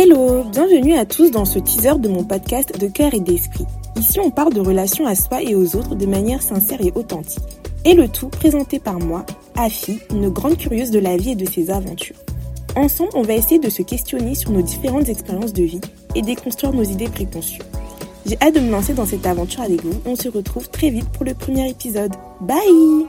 Hello, bienvenue à tous dans ce teaser de mon podcast de cœur et d'esprit. Ici, on parle de relations à soi et aux autres de manière sincère et authentique. Et le tout présenté par moi, Afi, une grande curieuse de la vie et de ses aventures. Ensemble, on va essayer de se questionner sur nos différentes expériences de vie et déconstruire nos idées préconçues. J'ai hâte de me lancer dans cette aventure avec vous. On se retrouve très vite pour le premier épisode. Bye